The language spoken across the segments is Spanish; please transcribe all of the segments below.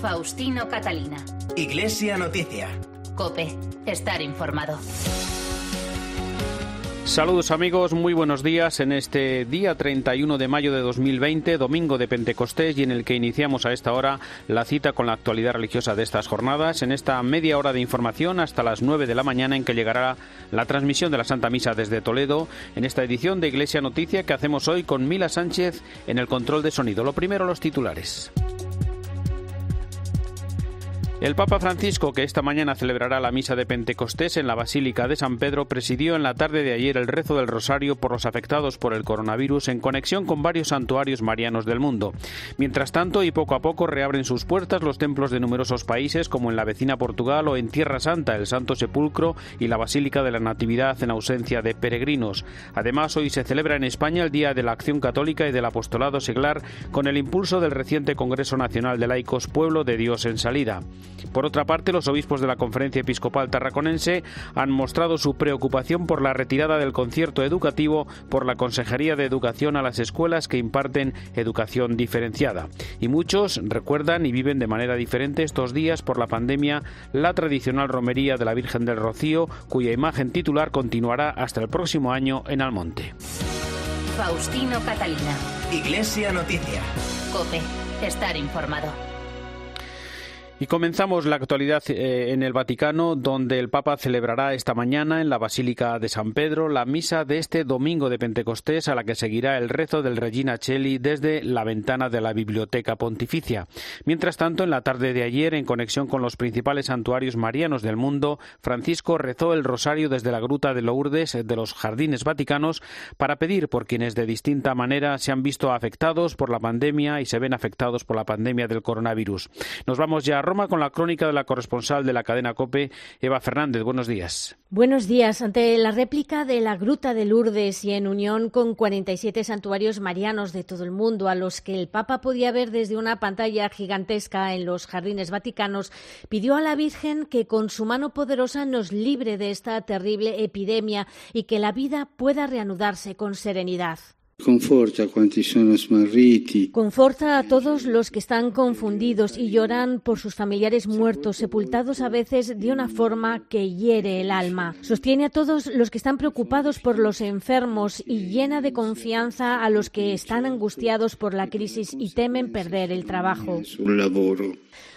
Faustino Catalina. Iglesia Noticia. Cope, estar informado. Saludos amigos, muy buenos días en este día 31 de mayo de 2020, domingo de Pentecostés y en el que iniciamos a esta hora la cita con la actualidad religiosa de estas jornadas, en esta media hora de información hasta las 9 de la mañana en que llegará la transmisión de la Santa Misa desde Toledo, en esta edición de Iglesia Noticia que hacemos hoy con Mila Sánchez en el control de sonido. Lo primero los titulares. El Papa Francisco, que esta mañana celebrará la misa de Pentecostés en la Basílica de San Pedro, presidió en la tarde de ayer el rezo del rosario por los afectados por el coronavirus en conexión con varios santuarios marianos del mundo. Mientras tanto, y poco a poco reabren sus puertas los templos de numerosos países, como en la vecina Portugal o en Tierra Santa, el Santo Sepulcro y la Basílica de la Natividad en ausencia de peregrinos. Además, hoy se celebra en España el Día de la Acción Católica y del Apostolado Seglar, con el impulso del reciente Congreso Nacional de Laicos Pueblo de Dios en Salida. Por otra parte, los obispos de la Conferencia Episcopal Tarraconense han mostrado su preocupación por la retirada del concierto educativo por la Consejería de Educación a las escuelas que imparten educación diferenciada. Y muchos recuerdan y viven de manera diferente estos días por la pandemia la tradicional romería de la Virgen del Rocío, cuya imagen titular continuará hasta el próximo año en Almonte. Faustino Catalina. Iglesia Noticia. Cope, estar informado. Y comenzamos la actualidad eh, en el Vaticano, donde el Papa celebrará esta mañana en la Basílica de San Pedro la misa de este domingo de Pentecostés, a la que seguirá el rezo del Regina Cheli desde la ventana de la Biblioteca Pontificia. Mientras tanto, en la tarde de ayer, en conexión con los principales santuarios marianos del mundo, Francisco rezó el rosario desde la Gruta de Lourdes de los Jardines Vaticanos para pedir por quienes de distinta manera se han visto afectados por la pandemia y se ven afectados por la pandemia del coronavirus. Nos vamos ya Roma con la crónica de la corresponsal de la cadena COPE, Eva Fernández. Buenos días. Buenos días. Ante la réplica de la Gruta de Lourdes y en unión con 47 santuarios marianos de todo el mundo, a los que el Papa podía ver desde una pantalla gigantesca en los jardines vaticanos, pidió a la Virgen que con su mano poderosa nos libre de esta terrible epidemia y que la vida pueda reanudarse con serenidad. Conforta a todos los que están confundidos y lloran por sus familiares muertos, sepultados a veces de una forma que hiere el alma. Sostiene a todos los que están preocupados por los enfermos y llena de confianza a los que están angustiados por la crisis y temen perder el trabajo.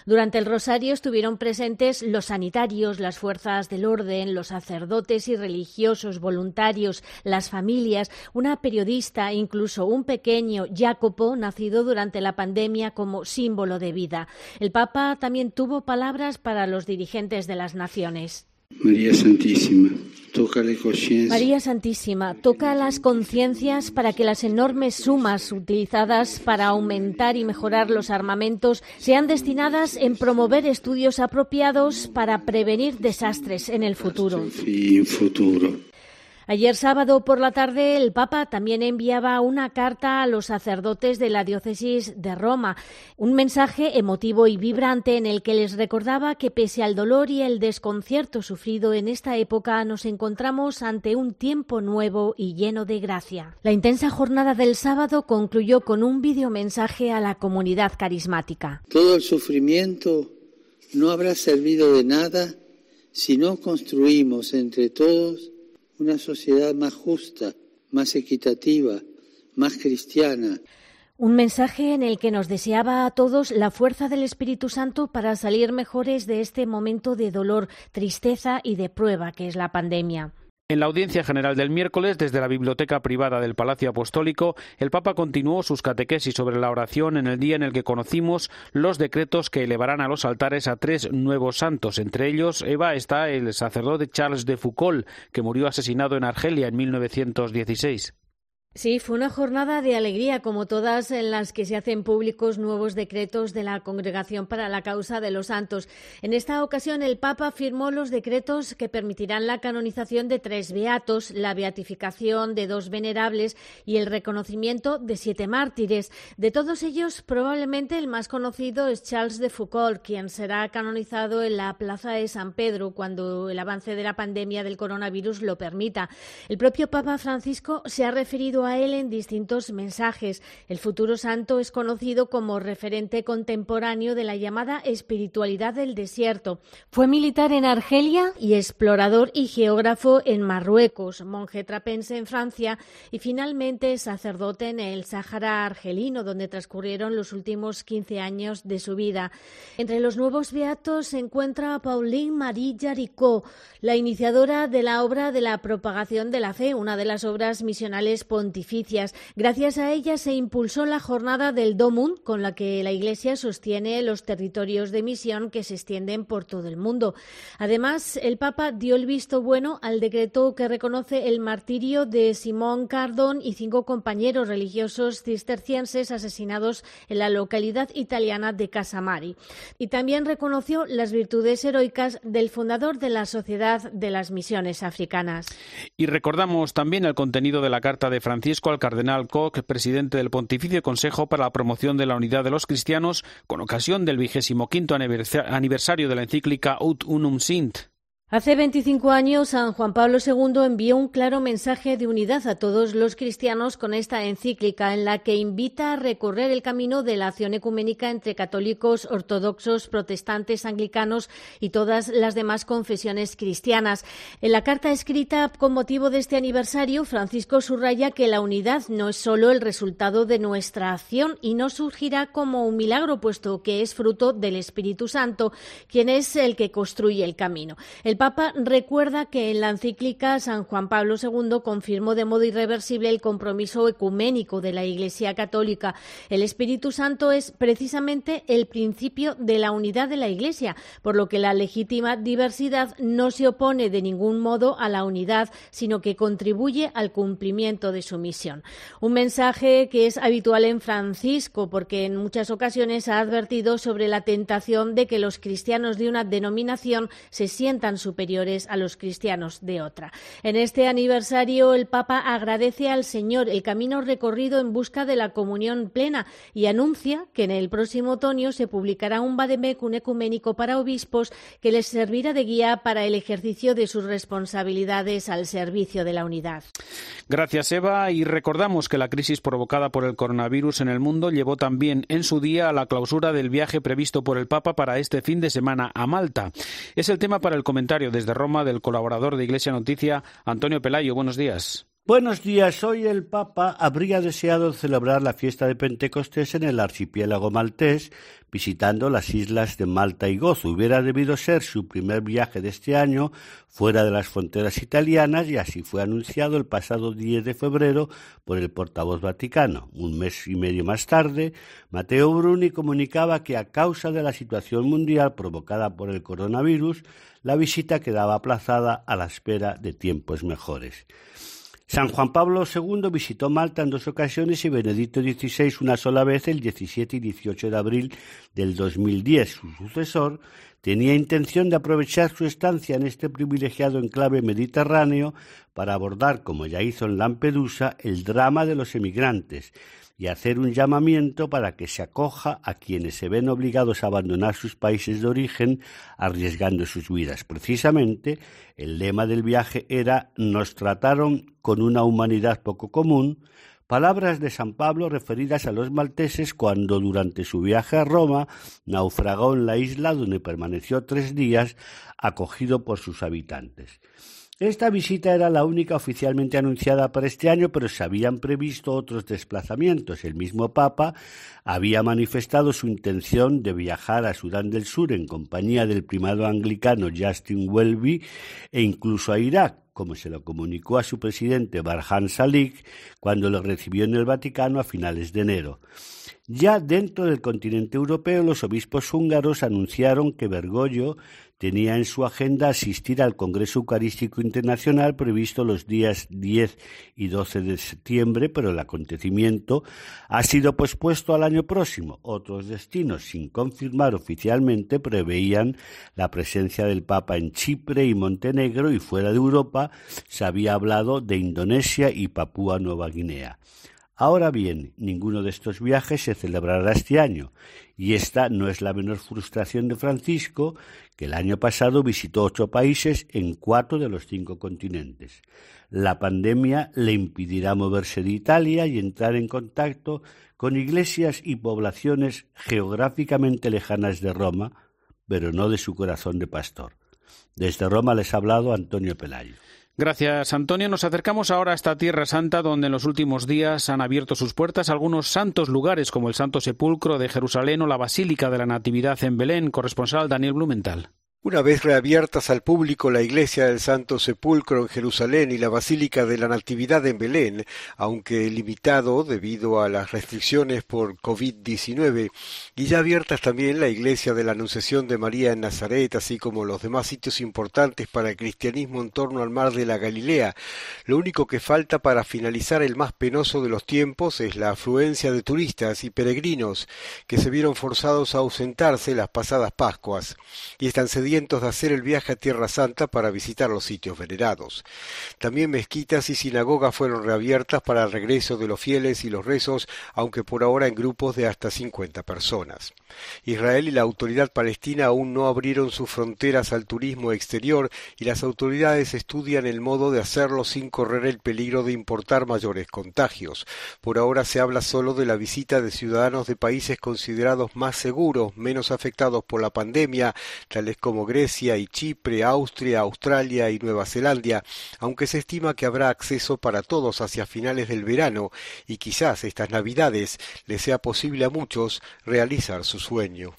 Durante el rosario estuvieron presentes los sanitarios, las fuerzas del orden, los sacerdotes y religiosos, voluntarios, las familias, una periodista, incluso un pequeño Jacopo, nacido durante la pandemia como símbolo de vida. El Papa también tuvo palabras para los dirigentes de las naciones. María Santísima, toca María Santísima, toca las conciencias para que las enormes sumas utilizadas para aumentar y mejorar los armamentos sean destinadas en promover estudios apropiados para prevenir desastres en el futuro. Ayer sábado por la tarde el Papa también enviaba una carta a los sacerdotes de la diócesis de Roma, un mensaje emotivo y vibrante en el que les recordaba que pese al dolor y el desconcierto sufrido en esta época nos encontramos ante un tiempo nuevo y lleno de gracia. La intensa jornada del sábado concluyó con un videomensaje a la comunidad carismática. Todo el sufrimiento no habrá servido de nada si no construimos entre todos una sociedad más justa, más equitativa, más cristiana. Un mensaje en el que nos deseaba a todos la fuerza del Espíritu Santo para salir mejores de este momento de dolor, tristeza y de prueba que es la pandemia. En la audiencia general del miércoles, desde la biblioteca privada del Palacio Apostólico, el Papa continuó sus catequesis sobre la oración en el día en el que conocimos los decretos que elevarán a los altares a tres nuevos santos. Entre ellos, Eva, está el sacerdote Charles de Foucault, que murió asesinado en Argelia en 1916. Sí, fue una jornada de alegría, como todas en las que se hacen públicos nuevos decretos de la Congregación para la Causa de los Santos. En esta ocasión, el Papa firmó los decretos que permitirán la canonización de tres beatos, la beatificación de dos venerables y el reconocimiento de siete mártires. De todos ellos, probablemente el más conocido es Charles de Foucault, quien será canonizado en la Plaza de San Pedro cuando el avance de la pandemia del coronavirus lo permita. El propio Papa Francisco se ha referido a él en distintos mensajes. El futuro santo es conocido como referente contemporáneo de la llamada espiritualidad del desierto. Fue militar en Argelia y explorador y geógrafo en Marruecos, monje trapense en Francia y finalmente sacerdote en el Sáhara argelino, donde transcurrieron los últimos 15 años de su vida. Entre los nuevos beatos se encuentra Pauline Marie Jaricot, la iniciadora de la obra de la propagación de la fe, una de las obras misionales. Gracias a ella se impulsó la jornada del Domun, con la que la Iglesia sostiene los territorios de misión que se extienden por todo el mundo. Además, el Papa dio el visto bueno al decreto que reconoce el martirio de Simón Cardón y cinco compañeros religiosos cistercienses asesinados en la localidad italiana de Casamari. Y también reconoció las virtudes heroicas del fundador de la Sociedad de las Misiones Africanas. Y recordamos también el contenido de la carta de Francisco al cardenal Koch, presidente del Pontificio Consejo para la Promoción de la Unidad de los Cristianos, con ocasión del vigésimo quinto aniversario de la encíclica Ut Unum Sint. Hace 25 años, San Juan Pablo II envió un claro mensaje de unidad a todos los cristianos con esta encíclica en la que invita a recorrer el camino de la acción ecuménica entre católicos, ortodoxos, protestantes, anglicanos y todas las demás confesiones cristianas. En la carta escrita con motivo de este aniversario, Francisco subraya que la unidad no es solo el resultado de nuestra acción y no surgirá como un milagro, puesto que es fruto del Espíritu Santo, quien es el que construye el camino. Papa recuerda que en la encíclica San Juan Pablo II confirmó de modo irreversible el compromiso ecuménico de la Iglesia Católica. El Espíritu Santo es precisamente el principio de la unidad de la Iglesia, por lo que la legítima diversidad no se opone de ningún modo a la unidad, sino que contribuye al cumplimiento de su misión. Un mensaje que es habitual en Francisco, porque en muchas ocasiones ha advertido sobre la tentación de que los cristianos de una denominación se sientan superiores a los cristianos de otra. En este aniversario, el Papa agradece al Señor el camino recorrido en busca de la comunión plena y anuncia que en el próximo otoño se publicará un vademecum ecuménico para obispos que les servirá de guía para el ejercicio de sus responsabilidades al servicio de la unidad. Gracias, Eva. Y recordamos que la crisis provocada por el coronavirus en el mundo llevó también en su día a la clausura del viaje previsto por el Papa para este fin de semana a Malta. Es el tema para el comentario desde Roma del colaborador de Iglesia Noticia, Antonio Pelayo. Buenos días. Buenos días. Hoy el Papa habría deseado celebrar la fiesta de Pentecostés en el archipiélago maltés, visitando las islas de Malta y Gozo. Hubiera debido ser su primer viaje de este año fuera de las fronteras italianas y así fue anunciado el pasado 10 de febrero por el portavoz vaticano. Un mes y medio más tarde, Mateo Bruni comunicaba que a causa de la situación mundial provocada por el coronavirus, la visita quedaba aplazada a la espera de tiempos mejores. San Juan Pablo II visitó Malta en dos ocasiones y Benedicto XVI una sola vez el 17 y 18 de abril del 2010. Su sucesor tenía intención de aprovechar su estancia en este privilegiado enclave mediterráneo para abordar, como ya hizo en Lampedusa, el drama de los emigrantes y hacer un llamamiento para que se acoja a quienes se ven obligados a abandonar sus países de origen arriesgando sus vidas. Precisamente, el lema del viaje era Nos trataron con una humanidad poco común, palabras de San Pablo referidas a los malteses cuando durante su viaje a Roma naufragó en la isla donde permaneció tres días acogido por sus habitantes. Esta visita era la única oficialmente anunciada para este año, pero se habían previsto otros desplazamientos. El mismo Papa había manifestado su intención de viajar a Sudán del Sur en compañía del primado anglicano Justin Welby e incluso a Irak, como se lo comunicó a su presidente Barhan Salik cuando lo recibió en el Vaticano a finales de enero. Ya dentro del continente europeo, los obispos húngaros anunciaron que Bergoglio tenía en su agenda asistir al Congreso Eucarístico Internacional previsto los días 10 y 12 de septiembre, pero el acontecimiento ha sido pospuesto al año próximo. Otros destinos, sin confirmar oficialmente, preveían la presencia del Papa en Chipre y Montenegro y fuera de Europa se había hablado de Indonesia y Papúa Nueva Guinea. Ahora bien, ninguno de estos viajes se celebrará este año, y esta no es la menor frustración de Francisco, que el año pasado visitó ocho países en cuatro de los cinco continentes. La pandemia le impedirá moverse de Italia y entrar en contacto con iglesias y poblaciones geográficamente lejanas de Roma, pero no de su corazón de pastor. Desde Roma les ha hablado Antonio Pelayo. Gracias, Antonio. Nos acercamos ahora a esta Tierra Santa, donde en los últimos días han abierto sus puertas algunos santos lugares, como el Santo Sepulcro de Jerusalén o la Basílica de la Natividad en Belén. Corresponsal Daniel Blumenthal. Una vez reabiertas al público la iglesia del Santo Sepulcro en Jerusalén y la Basílica de la Natividad en Belén, aunque limitado debido a las restricciones por COVID-19, y ya abiertas también la iglesia de la Anunciación de María en Nazaret, así como los demás sitios importantes para el cristianismo en torno al mar de la Galilea, lo único que falta para finalizar el más penoso de los tiempos es la afluencia de turistas y peregrinos que se vieron forzados a ausentarse las pasadas Pascuas. Y están de hacer el viaje a Tierra Santa para visitar los sitios venerados. También mezquitas y sinagogas fueron reabiertas para el regreso de los fieles y los rezos, aunque por ahora en grupos de hasta 50 personas. Israel y la autoridad palestina aún no abrieron sus fronteras al turismo exterior y las autoridades estudian el modo de hacerlo sin correr el peligro de importar mayores contagios. Por ahora se habla solo de la visita de ciudadanos de países considerados más seguros, menos afectados por la pandemia, tales como Grecia y Chipre, Austria, Australia y Nueva Zelanda, aunque se estima que habrá acceso para todos hacia finales del verano y quizás estas navidades les sea posible a muchos realizar su sueño.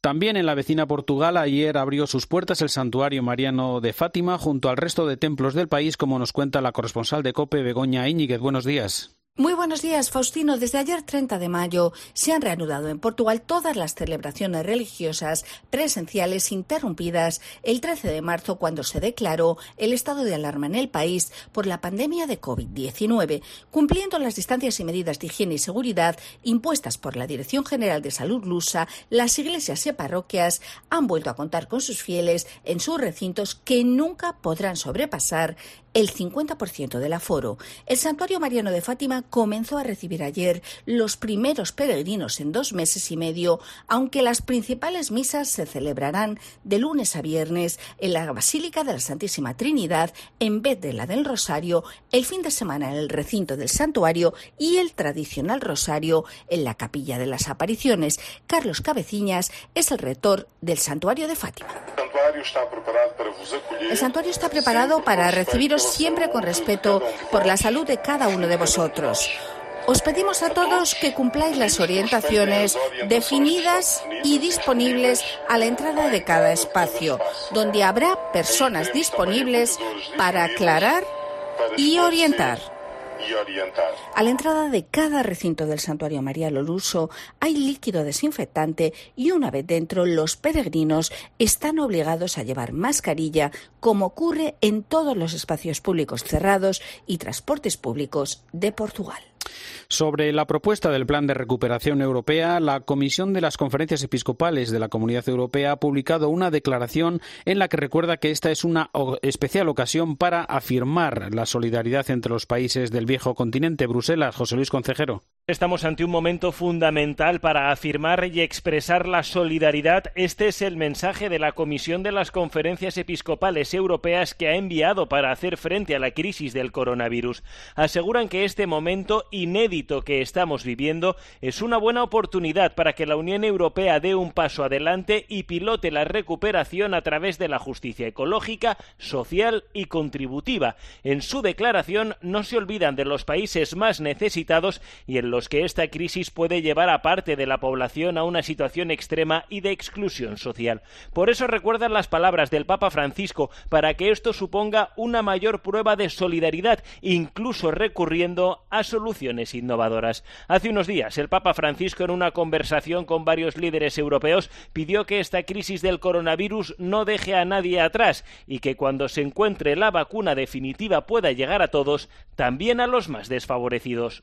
También en la vecina Portugal ayer abrió sus puertas el santuario mariano de Fátima junto al resto de templos del país, como nos cuenta la corresponsal de COPE Begoña Íñiguez. Buenos días. Muy buenos días, Faustino. Desde ayer 30 de mayo se han reanudado en Portugal todas las celebraciones religiosas presenciales interrumpidas el 13 de marzo cuando se declaró el estado de alarma en el país por la pandemia de COVID-19, cumpliendo las distancias y medidas de higiene y seguridad impuestas por la Dirección General de Salud Lusa. Las iglesias y parroquias han vuelto a contar con sus fieles en sus recintos que nunca podrán sobrepasar el 50% del aforo. El santuario mariano de Fátima comenzó a recibir ayer los primeros peregrinos en dos meses y medio, aunque las principales misas se celebrarán de lunes a viernes en la Basílica de la Santísima Trinidad en vez de la del Rosario, el fin de semana en el recinto del santuario y el tradicional Rosario en la Capilla de las Apariciones. Carlos Cabeciñas es el rector del santuario de Fátima. El santuario está preparado para recibiros siempre con respeto por la salud de cada uno de vosotros. Os pedimos a todos que cumpláis las orientaciones definidas y disponibles a la entrada de cada espacio, donde habrá personas disponibles para aclarar y orientar. A la entrada de cada recinto del Santuario María Loluso hay líquido desinfectante y una vez dentro los peregrinos están obligados a llevar mascarilla como ocurre en todos los espacios públicos cerrados y transportes públicos de Portugal. Sobre la propuesta del Plan de Recuperación Europea, la Comisión de las Conferencias Episcopales de la Comunidad Europea ha publicado una declaración en la que recuerda que esta es una especial ocasión para afirmar la solidaridad entre los países del viejo continente. Bruselas, José Luis Concejero. Estamos ante un momento fundamental para afirmar y expresar la solidaridad. Este es el mensaje de la Comisión de las Conferencias Episcopales Europeas que ha enviado para hacer frente a la crisis del coronavirus. Aseguran que este momento inédito que estamos viviendo es una buena oportunidad para que la Unión Europea dé un paso adelante y pilote la recuperación a través de la justicia ecológica, social y contributiva. En su declaración no se olvidan de los países más necesitados y en los que esta crisis puede llevar a parte de la población a una situación extrema y de exclusión social. Por eso recuerdan las palabras del Papa Francisco para que esto suponga una mayor prueba de solidaridad, incluso recurriendo a soluciones innovadoras. Hace unos días, el Papa Francisco, en una conversación con varios líderes europeos, pidió que esta crisis del coronavirus no deje a nadie atrás y que cuando se encuentre la vacuna definitiva pueda llegar a todos, también a los más desfavorecidos.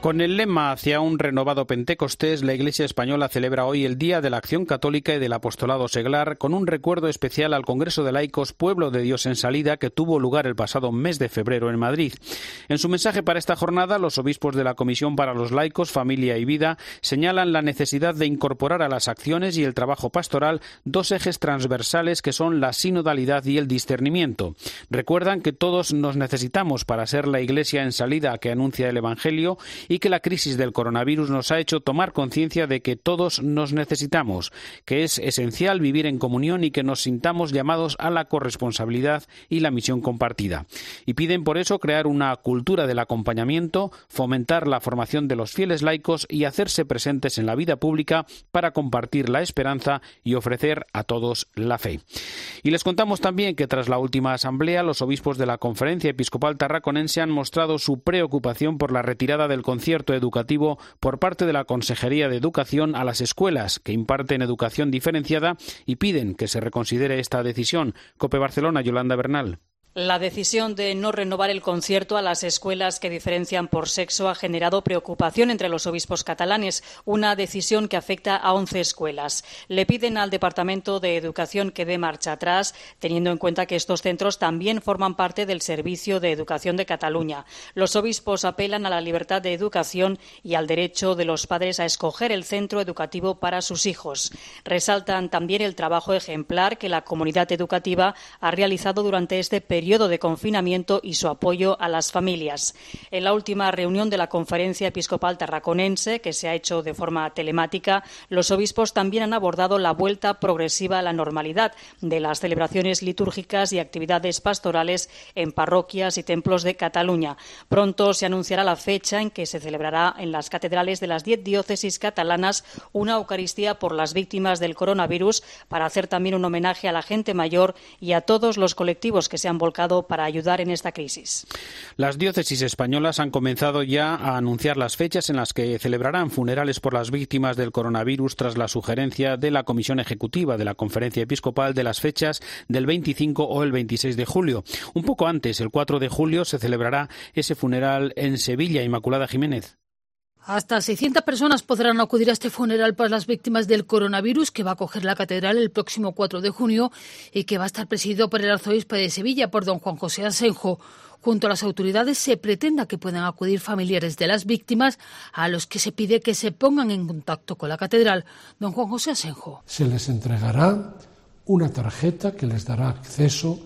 Con el lema hacia un renovado Pentecostés, la Iglesia española celebra hoy el Día de la Acción Católica y del Apostolado Seglar con un recuerdo especial al Congreso de Laicos Pueblo de Dios en Salida que tuvo lugar el pasado mes de febrero en Madrid. En su mensaje para esta jornada, los obispos de la Comisión para los Laicos, Familia y Vida señalan la necesidad de incorporar a las acciones y el trabajo pastoral dos ejes transversales que son la sinodalidad y el discernimiento. Recuerdan que todos nos necesitamos para ser la Iglesia en salida que anuncia el Evangelio y que la crisis del coronavirus nos ha hecho tomar conciencia de que todos nos necesitamos, que es esencial vivir en comunión y que nos sintamos llamados a la corresponsabilidad y la misión compartida. Y piden por eso crear una cultura del acompañamiento, fomentar la formación de los fieles laicos y hacerse presentes en la vida pública para compartir la esperanza y ofrecer a todos la fe. Y les contamos también que tras la última asamblea, los obispos de la Conferencia Episcopal Tarraconense han mostrado su preocupación por la retirada del concierto educativo por parte de la Consejería de Educación a las escuelas que imparten educación diferenciada y piden que se reconsidere esta decisión. Cope Barcelona, Yolanda Bernal. La decisión de no renovar el concierto a las escuelas que diferencian por sexo ha generado preocupación entre los obispos catalanes, una decisión que afecta a 11 escuelas. Le piden al Departamento de Educación que dé marcha atrás, teniendo en cuenta que estos centros también forman parte del Servicio de Educación de Cataluña. Los obispos apelan a la libertad de educación y al derecho de los padres a escoger el centro educativo para sus hijos. Resaltan también el trabajo ejemplar que la comunidad educativa ha realizado durante este periodo periodo de confinamiento y su apoyo a las familias. En la última reunión de la Conferencia Episcopal Tarraconense, que se ha hecho de forma telemática, los obispos también han abordado la vuelta progresiva a la normalidad de las celebraciones litúrgicas y actividades pastorales en parroquias y templos de Cataluña. Pronto se anunciará la fecha en que se celebrará en las catedrales de las diez diócesis catalanas una Eucaristía por las víctimas del coronavirus para hacer también un homenaje a la gente mayor y a todos los colectivos que se han volcado para ayudar en esta crisis. Las diócesis españolas han comenzado ya a anunciar las fechas en las que celebrarán funerales por las víctimas del coronavirus tras la sugerencia de la Comisión Ejecutiva de la Conferencia Episcopal de las fechas del 25 o el 26 de julio. Un poco antes, el 4 de julio, se celebrará ese funeral en Sevilla, Inmaculada Jiménez. Hasta 600 personas podrán acudir a este funeral para las víctimas del coronavirus que va a coger la catedral el próximo 4 de junio y que va a estar presidido por el arzobispo de Sevilla, por don Juan José Asenjo. Junto a las autoridades se pretenda que puedan acudir familiares de las víctimas a los que se pide que se pongan en contacto con la catedral. Don Juan José Asenjo. Se les entregará una tarjeta que les dará acceso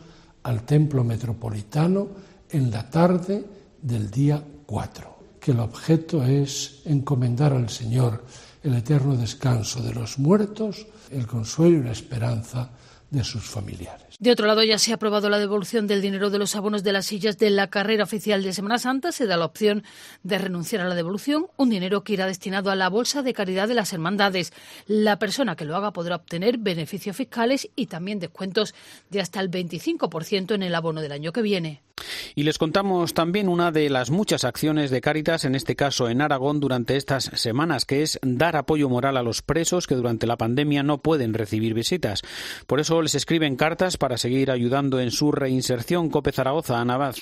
al templo metropolitano en la tarde del día 4 que el objeto es encomendar al Señor el eterno descanso de los muertos, el consuelo y la esperanza de sus familiares. De otro lado, ya se ha aprobado la devolución del dinero de los abonos de las sillas de la carrera oficial de Semana Santa. Se da la opción de renunciar a la devolución, un dinero que irá destinado a la bolsa de caridad de las hermandades. La persona que lo haga podrá obtener beneficios fiscales y también descuentos de hasta el 25% en el abono del año que viene. Y les contamos también una de las muchas acciones de Cáritas, en este caso en Aragón, durante estas semanas, que es dar apoyo moral a los presos que durante la pandemia no pueden recibir visitas. Por eso les escriben cartas para seguir ayudando en su reinserción. Cope Zaragoza, Anabad.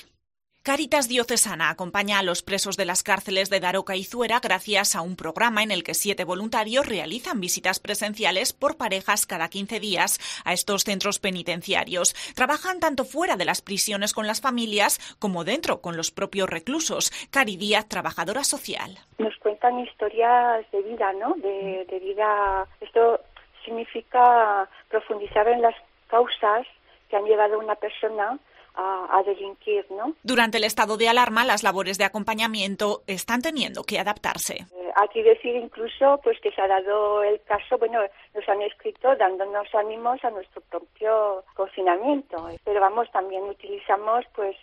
Caritas Diocesana acompaña a los presos de las cárceles de Daroca y Zuera gracias a un programa en el que siete voluntarios realizan visitas presenciales por parejas cada 15 días a estos centros penitenciarios. Trabajan tanto fuera de las prisiones con las familias como dentro con los propios reclusos. Cari Díaz, trabajadora social. Nos cuentan historias de vida, ¿no? De, vida. Esto significa profundizar en las causas que han llevado a una persona a, delinquir, ¿no? Durante el estado de alarma, las labores de acompañamiento están teniendo que adaptarse. Eh, aquí decir incluso pues que se ha dado el caso, bueno, nos han escrito dándonos ánimos a nuestro propio confinamiento. Pero vamos, también utilizamos pues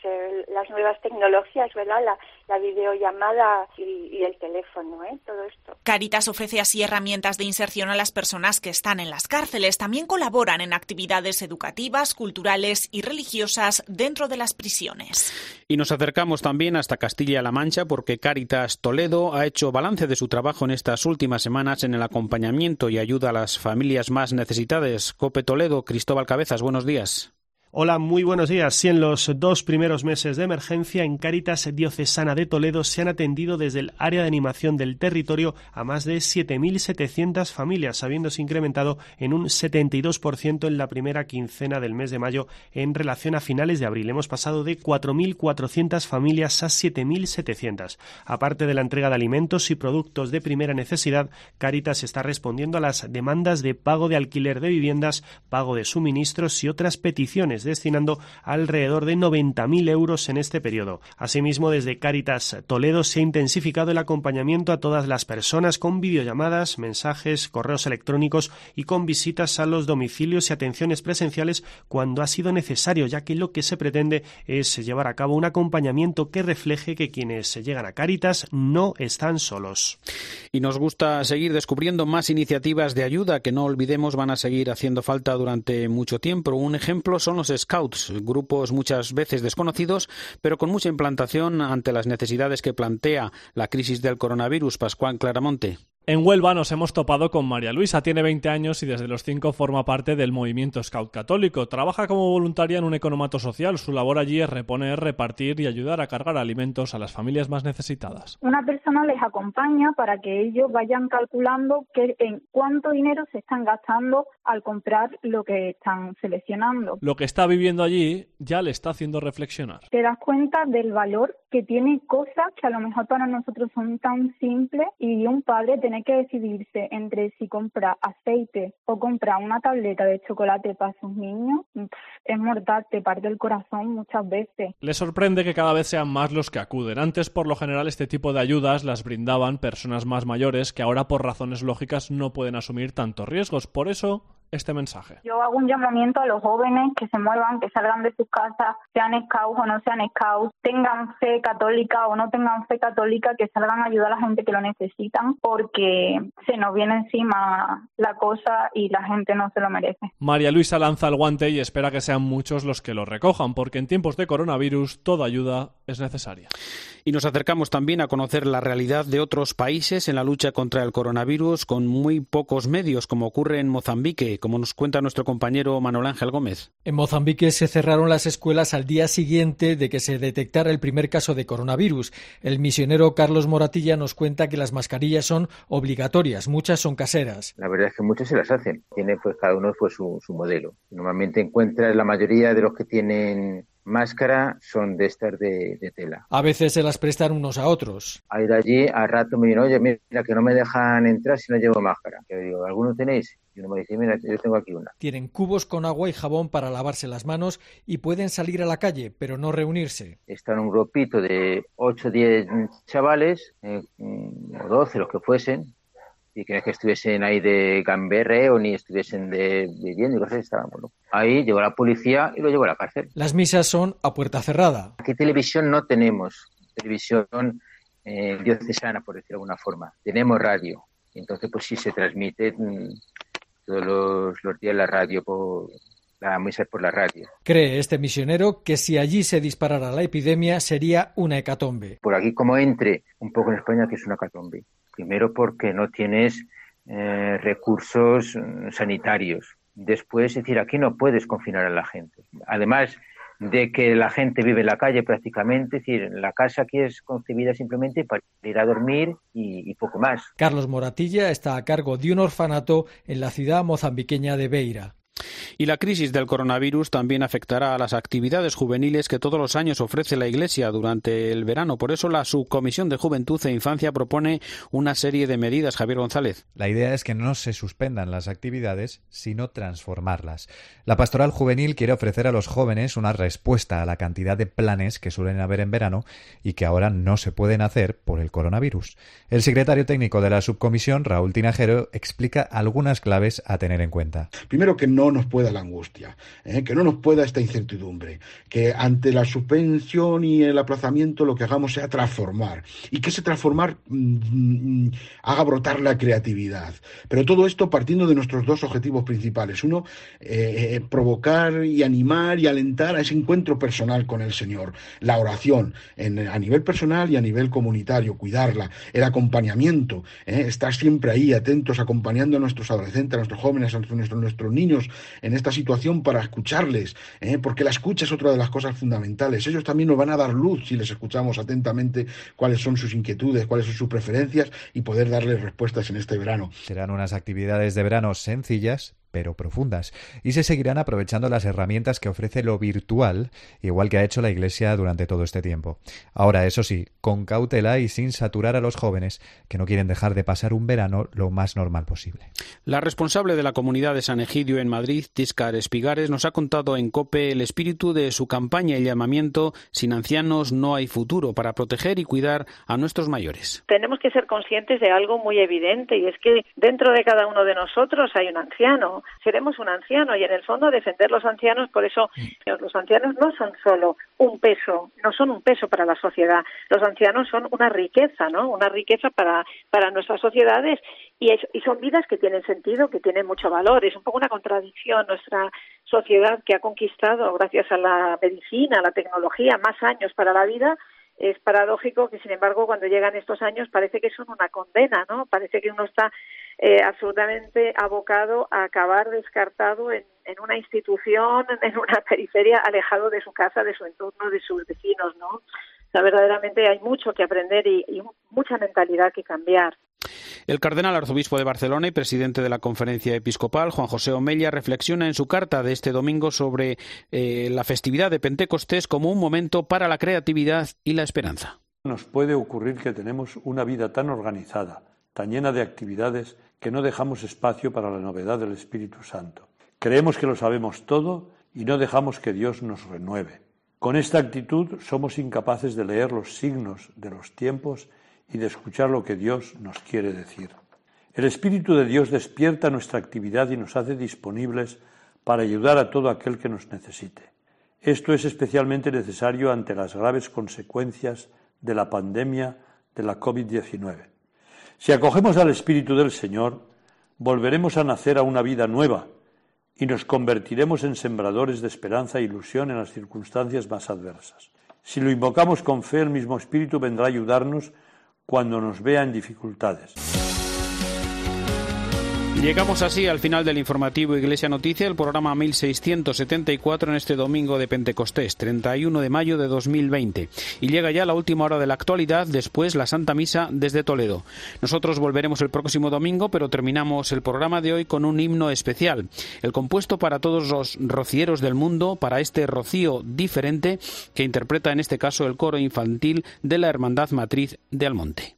las nuevas tecnologías, ¿verdad? La, videollamada y, y, el teléfono, ¿eh? Todo esto. Caritas ofrece así herramientas de inserción a las personas que están en las cárceles. También colaboran en actividades educativas, culturales y religiosas dentro de las prisiones. Y nos acercamos también hasta Castilla-La Mancha porque Caritas Toledo ha hecho balance de su trabajo en estas últimas semanas en el acompañamiento y ayuda a las familias más necesitadas. Cope Toledo, Cristóbal Cabezas, buenos días. Hola, muy buenos días. Si en los dos primeros meses de emergencia en Cáritas Diocesana de Toledo se han atendido desde el área de animación del territorio a más de 7.700 familias, habiéndose incrementado en un 72% en la primera quincena del mes de mayo en relación a finales de abril. Hemos pasado de 4.400 familias a 7.700. Aparte de la entrega de alimentos y productos de primera necesidad, Cáritas está respondiendo a las demandas de pago de alquiler de viviendas, pago de suministros y otras peticiones destinando alrededor de 90.000 euros en este periodo. Asimismo, desde Cáritas Toledo se ha intensificado el acompañamiento a todas las personas con videollamadas, mensajes, correos electrónicos y con visitas a los domicilios y atenciones presenciales cuando ha sido necesario, ya que lo que se pretende es llevar a cabo un acompañamiento que refleje que quienes llegan a Cáritas no están solos. Y nos gusta seguir descubriendo más iniciativas de ayuda que no olvidemos van a seguir haciendo falta durante mucho tiempo. Un ejemplo son los Scouts, grupos muchas veces desconocidos, pero con mucha implantación ante las necesidades que plantea la crisis del coronavirus. Pascual Claramonte. En Huelva nos hemos topado con María Luisa, tiene 20 años y desde los 5 forma parte del movimiento Scout Católico. Trabaja como voluntaria en un economato social. Su labor allí es reponer, repartir y ayudar a cargar alimentos a las familias más necesitadas. Una persona les acompaña para que ellos vayan calculando qué, en cuánto dinero se están gastando al comprar lo que están seleccionando. Lo que está viviendo allí ya le está haciendo reflexionar. Te das cuenta del valor que tiene cosas que a lo mejor para nosotros son tan simples y un padre tiene que decidirse entre si compra aceite o compra una tableta de chocolate para sus niños, es mortal, te parte el corazón muchas veces. Le sorprende que cada vez sean más los que acuden. Antes, por lo general, este tipo de ayudas las brindaban personas más mayores que ahora, por razones lógicas, no pueden asumir tantos riesgos. Por eso, este mensaje. Yo hago un llamamiento a los jóvenes que se muevan, que salgan de sus casas, sean scouts o no sean scouts, tengan fe católica o no tengan fe católica, que salgan a ayudar a la gente que lo necesitan, porque se nos viene encima la cosa y la gente no se lo merece. María Luisa lanza el guante y espera que sean muchos los que lo recojan, porque en tiempos de coronavirus toda ayuda es necesaria. Y nos acercamos también a conocer la realidad de otros países en la lucha contra el coronavirus con muy pocos medios, como ocurre en Mozambique como nos cuenta nuestro compañero Manuel Ángel Gómez. En Mozambique se cerraron las escuelas al día siguiente de que se detectara el primer caso de coronavirus. El misionero Carlos Moratilla nos cuenta que las mascarillas son obligatorias, muchas son caseras. La verdad es que muchas se las hacen. Tiene pues cada uno pues, su, su modelo. Normalmente encuentras la mayoría de los que tienen máscara son de estas de, tela. A veces se las prestan unos a otros. A ir allí, a rato me dicen, oye, mira, que no me dejan entrar si no llevo máscara. Yo digo, ¿alguno tenéis? Y uno me dice, mira, yo tengo aquí una. Tienen cubos con agua y jabón para lavarse las manos y pueden salir a la calle, pero no reunirse. Están un grupito de 8 o 10 chavales, eh, o 12 los que fuesen, y que que estuviesen ahí de gamberreo ni estuviesen de viviendo y cosas estaban bueno. ahí llegó la policía y lo llevó a la cárcel las misas son a puerta cerrada aquí televisión no tenemos televisión eh, diocesana por decirlo de alguna forma tenemos radio entonces pues sí se transmite mm, todos los, los, días la radio por la misa por la radio. Cree este misionero que si allí se disparara la epidemia sería una hecatombe. Por aquí como entre un poco en España que es una hecatombe. Primero porque no tienes eh, recursos mm, sanitarios. Después, es decir, aquí no puedes confinar a la gente. Además de que la gente vive en la calle prácticamente, es decir, la casa aquí es concebida simplemente para ir a dormir y, y poco más. Carlos Moratilla está a cargo de un orfanato en la ciudad mozambiqueña de Beira. Y la crisis del coronavirus también afectará a las actividades juveniles que todos los años ofrece la Iglesia durante el verano. Por eso la Subcomisión de Juventud e Infancia propone una serie de medidas. Javier González. La idea es que no se suspendan las actividades, sino transformarlas. La Pastoral Juvenil quiere ofrecer a los jóvenes una respuesta a la cantidad de planes que suelen haber en verano y que ahora no se pueden hacer por el coronavirus. El secretario técnico de la subcomisión, Raúl Tinajero, explica algunas claves a tener en cuenta. Primero que no nos pueda la angustia, ¿eh? que no nos pueda esta incertidumbre, que ante la suspensión y el aplazamiento lo que hagamos sea transformar y que ese transformar mm, mm, haga brotar la creatividad. Pero todo esto partiendo de nuestros dos objetivos principales. Uno, eh, eh, provocar y animar y alentar a ese encuentro personal con el Señor, la oración a nivel personal y a nivel comunitario, cuidarla, el acompañamiento, estar siempre ahí atentos, acompañando a nuestros adolescentes, a nuestros jóvenes, a nuestros, nuestros niños en esta situación para escucharles, ¿eh? porque la escucha es otra de las cosas fundamentales. Ellos también nos van a dar luz si les escuchamos atentamente cuáles son sus inquietudes, cuáles son sus preferencias y poder darles respuestas en este verano. Serán unas actividades de verano sencillas, pero profundas, y se seguirán aprovechando las herramientas que ofrece lo virtual, igual que ha hecho la Iglesia durante todo este tiempo. Ahora, eso sí, con cautela y sin saturar a los jóvenes que no quieren dejar de pasar un verano lo más normal posible. La responsable de la comunidad de San Egidio en Madrid, Tiscar Espigares, nos ha contado en COPE el espíritu de su campaña y llamamiento Sin ancianos no hay futuro para proteger y cuidar a nuestros mayores. Tenemos que ser conscientes de algo muy evidente y es que dentro de cada uno de nosotros hay un anciano seremos un anciano y en el fondo defender los ancianos, por eso los ancianos no son solo un peso, no son un peso para la sociedad, los ancianos son una riqueza, ¿no? Una riqueza para, para nuestras sociedades y, y son vidas que tienen sentido, que tienen mucho valor. Es un poco una contradicción nuestra sociedad que ha conquistado, gracias a la medicina, a la tecnología, más años para la vida es paradójico que, sin embargo, cuando llegan estos años parece que son una condena, ¿no? Parece que uno está eh, absolutamente abocado a acabar descartado en, una institución, en una periferia, alejado de su casa, de su entorno, de sus vecinos, ¿no? O sea, verdaderamente hay mucho que aprender y, mucha mentalidad que cambiar. El cardenal arzobispo de Barcelona y presidente de la conferencia episcopal, Juan José Omella, reflexiona en su carta de este domingo sobre eh, la festividad de Pentecostés como un momento para la creatividad y la esperanza. Nos puede ocurrir que tenemos una vida tan organizada, tan llena de actividades, que no dejamos espacio para la novedad del Espíritu Santo. Creemos que lo sabemos todo y no dejamos que Dios nos renueve. Con esta actitud somos incapaces de leer los signos de los tiempos y de escuchar lo que Dios nos quiere decir. El Espíritu de Dios despierta nuestra actividad y nos hace disponibles para ayudar a todo aquel que nos necesite. Esto es especialmente necesario ante las graves consecuencias de la pandemia de la COVID-19. Si acogemos al Espíritu del Señor, volveremos a nacer a una vida nueva y nos convertiremos en sembradores de esperanza e ilusión en las circunstancias más adversas. Si lo invocamos con fe, el mismo Espíritu vendrá a ayudarnos cuando nos vea en dificultades. Llegamos así al final del informativo Iglesia Noticia, el programa 1674 en este domingo de Pentecostés, 31 de mayo de 2020. Y llega ya la última hora de la actualidad, después la Santa Misa desde Toledo. Nosotros volveremos el próximo domingo, pero terminamos el programa de hoy con un himno especial, el compuesto para todos los rocieros del mundo, para este rocío diferente que interpreta en este caso el coro infantil de la Hermandad Matriz de Almonte.